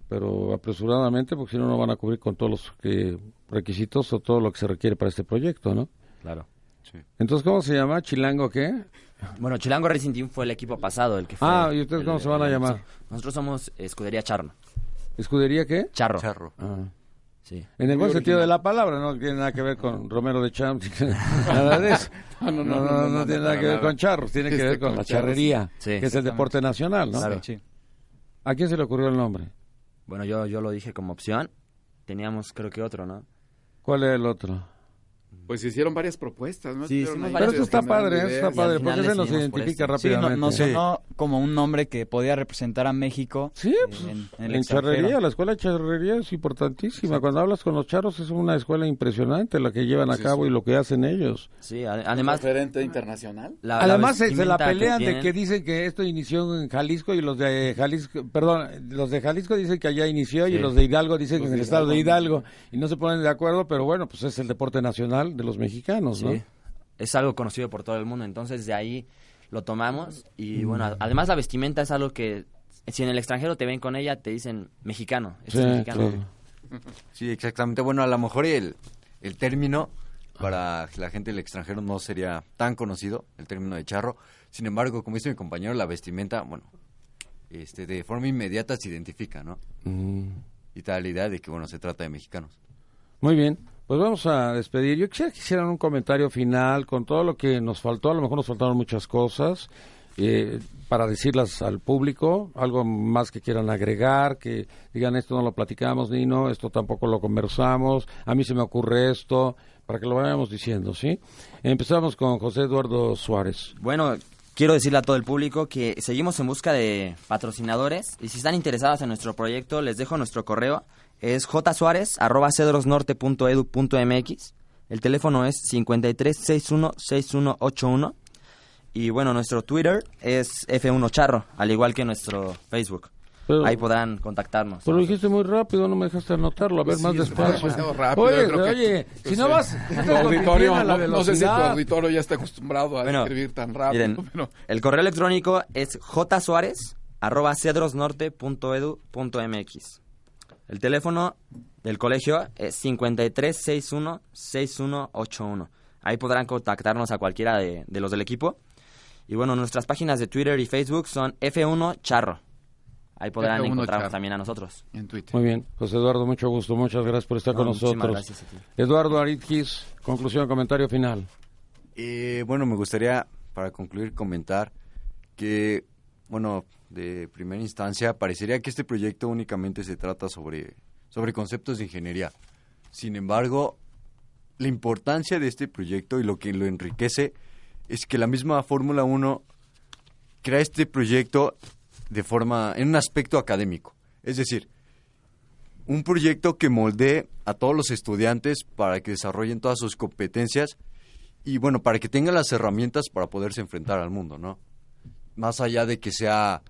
pero apresuradamente, porque si no, no van a cubrir con todos los que- requisitos o todo lo que se requiere para este proyecto, ¿no? Claro. Entonces, ¿cómo se llama? ¿Chilango qué? Bueno, Chilango Racing Team fue el equipo pasado, el que fue. Ah, ¿y ustedes el- cómo se van a el- llamar? Nosotros somos Escudería Charro. ¿Escudería qué? Charro. Charro. Ah. Sí. En el buen sentido de la palabra, no tiene nada que ver con Romero de Champs, nada de eso. No, no, No, no, no, no, no, no, tiene nada que ver con charros, tiene que ver con la charrería, Sí, que es el deporte nacional, ¿no? Claro. Sí. ¿A quién se le ocurrió el nombre? Bueno, yo, yo lo dije como opción. Teníamos creo que otro, ¿no? ¿Cuál es el otro? Pues se hicieron varias propuestas, ¿no? Sí, Pero esto está padre, eso está padre, porque se nos por identifica este. Sí, no- rápidamente. nos Sí. sonó como un nombre que podía representar a México Sí, eh, pues, en, charrería, la escuela de charrería es importantísima. Cuando hablas con los charros es una escuela impresionante la que llevan a cabo sí. y lo que hacen ellos. Sí, además. referente internacional. la- la Además se, se la que pelean de que dicen que esto inició en Jalisco y los de Jalisco, perdón, los de Jalisco dicen que allá inició y los de Hidalgo dicen que en el estado de. Hidalgo y no se ponen de acuerdo, pero bueno, pues es el deporte nacional de los mexicanos, ¿no? Sí, es algo conocido por todo el mundo, entonces de ahí lo tomamos y Mm. bueno, además la vestimenta es algo que si en el extranjero te ven con ella te dicen mexicano, este Sí, es mexicano. claro. Sí, exactamente. Bueno, a lo mejor el, el término para la gente del extranjero no sería tan conocido, el término de charro. Sin embargo, como dice mi compañero, la vestimenta, bueno, este, de forma inmediata se identifica, ¿no? Mm. Y la idea de que, bueno, se trata de mexicanos. Muy bien, pues vamos a despedir. Yo quisiera que hicieran un comentario final con todo lo que nos faltó. A lo mejor nos faltaron muchas cosas. eh, para decirlas al público, algo más que quieran agregar, que digan esto no lo platicamos, Nino, esto tampoco lo conversamos, a mí se me ocurre esto, para que lo vayamos diciendo, ¿sí? Empezamos con José Eduardo Suárez. Bueno, quiero decirle a todo el público que seguimos en busca de patrocinadores y si están interesados en nuestro proyecto, les dejo nuestro correo. Es jsuarez.cedrosnorte.edu.mx. El teléfono es 53616181. Y bueno, nuestro Twitter es F1Charro, al igual que nuestro Facebook. Pero- Ahí podrán contactarnos. Pues lo dijiste muy rápido, no me dejaste anotarlo. A ver, más Sí, despacio. demasiado rápido, Oye, que- oye, pues, si no vas, Tu auditorio, no, no sé si tu auditorio ya está acostumbrado a Bueno, escribir tan rápido. Miren, pero- el correo electrónico es jsuarez.cedrosnorte.edu.mx. El teléfono del colegio es 5361-6181. Ahí podrán contactarnos a cualquiera de, de los del equipo. Y bueno, nuestras páginas de Twitter y Facebook son F1 Charro. Ahí podrán F1 encontrarnos también a nosotros. en Twitter. Muy bien, José Eduardo, mucho gusto, muchas gracias por estar No, con muchísimas nosotros. gracias a ti. Eduardo Aritgis, conclusión, comentario final. Eh, bueno, me gustaría, para concluir, comentar que, bueno, de primera instancia, parecería que este proyecto únicamente se trata sobre, sobre conceptos de ingeniería. Sin embargo, la importancia de este proyecto y lo que lo enriquece es que la misma Fórmula 1 crea este proyecto de forma, en un aspecto académico. Es decir, un proyecto que moldee a todos los estudiantes para que desarrollen todas sus competencias y bueno, para que tengan las herramientas para poderse enfrentar al mundo, ¿no? Más allá de que sea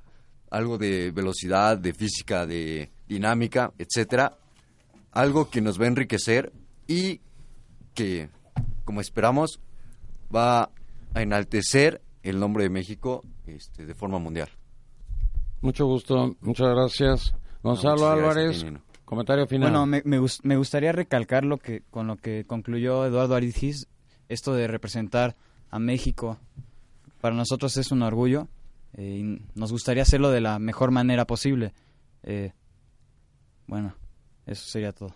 algo de velocidad, de física, de dinámica, etcétera, algo que nos va a enriquecer y que, como esperamos, va a enaltecer el nombre de México este, de forma mundial. Mucho gusto, muchas gracias. Gonzalo muchas gracias, Álvarez, comentario final. Bueno, me, me, me gustaría recalcar lo que con lo que concluyó Eduardo Aridgis, esto de representar a México. Para nosotros es un orgullo eh, y nos gustaría hacerlo de la mejor manera posible. Eh, bueno, eso sería todo.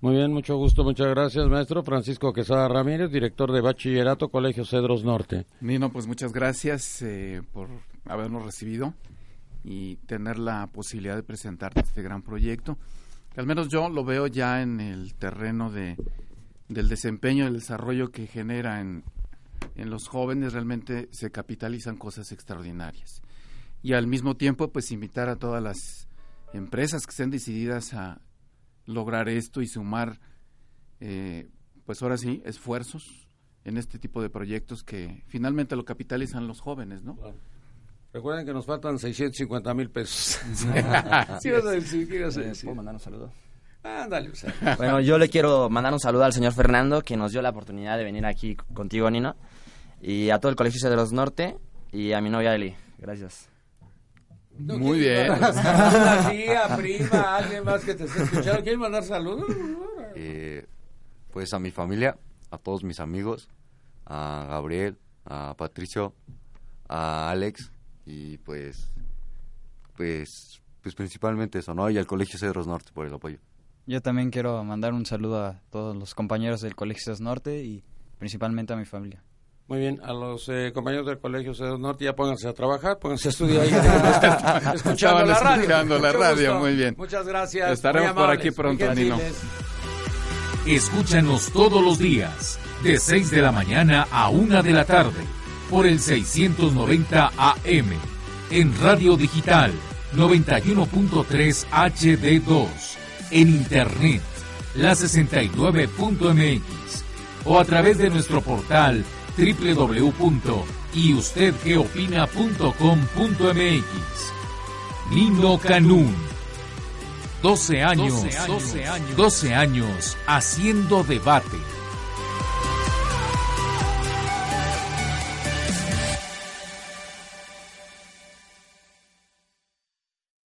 Muy bien, mucho gusto, muchas gracias, maestro Francisco Quesada Ramírez, director de Bachillerato, Colegio Cedros Norte. Nino, pues muchas gracias eh, por habernos recibido y tener la posibilidad de presentarte este gran proyecto. Que al menos yo lo veo ya en el terreno de, del desempeño, del desarrollo que genera en, en los jóvenes, realmente se capitalizan cosas extraordinarias. Y al mismo tiempo, pues invitar a todas las empresas que estén decididas a lograr esto y sumar, eh, pues ahora sí, esfuerzos en este tipo de proyectos que finalmente lo capitalizan los jóvenes, ¿no? Recuerden que nos faltan 650 mil pesos. sí, vas a decir, ¿qué ibas a decir? ¿Puedo mandar un saludo? Ándale, o sea. Bueno, yo le quiero mandar un saludo al señor Fernando, que nos dio la oportunidad de venir aquí contigo, Nino, y a todo el Colegio de los Norte, y a mi novia Eli. Gracias. Muy bien. Una tía, prima, alguien más que te esté escuchando. ¿Quieren mandar saludos? Eh, pues a mi familia, a todos mis amigos, a Gabriel, a Patricio, a Alex y pues pues pues principalmente eso, ¿no? Y al Colegio Cedros Norte por el apoyo. Yo también quiero mandar un saludo a todos los compañeros del Colegio Cedros Norte y principalmente a mi familia. Muy bien, a los eh, compañeros del Colegio Cedros Norte ya pónganse a trabajar, pónganse a estudiar ahí. escuchando la radio. escuchando la radio, gusto. muy bien. Muchas gracias. Estaremos por aquí pronto, Nino. Escúchanos todos los días, de 6 de la mañana a 1 de la tarde, por el 690 AM, en Radio Digital 91.3 HD2, en Internet, la 69.mx, o a través de nuestro portal www.yustedqueopina.com.mx. Nino Canún. 12 años, 12 años, 12 años haciendo debate.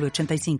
906985.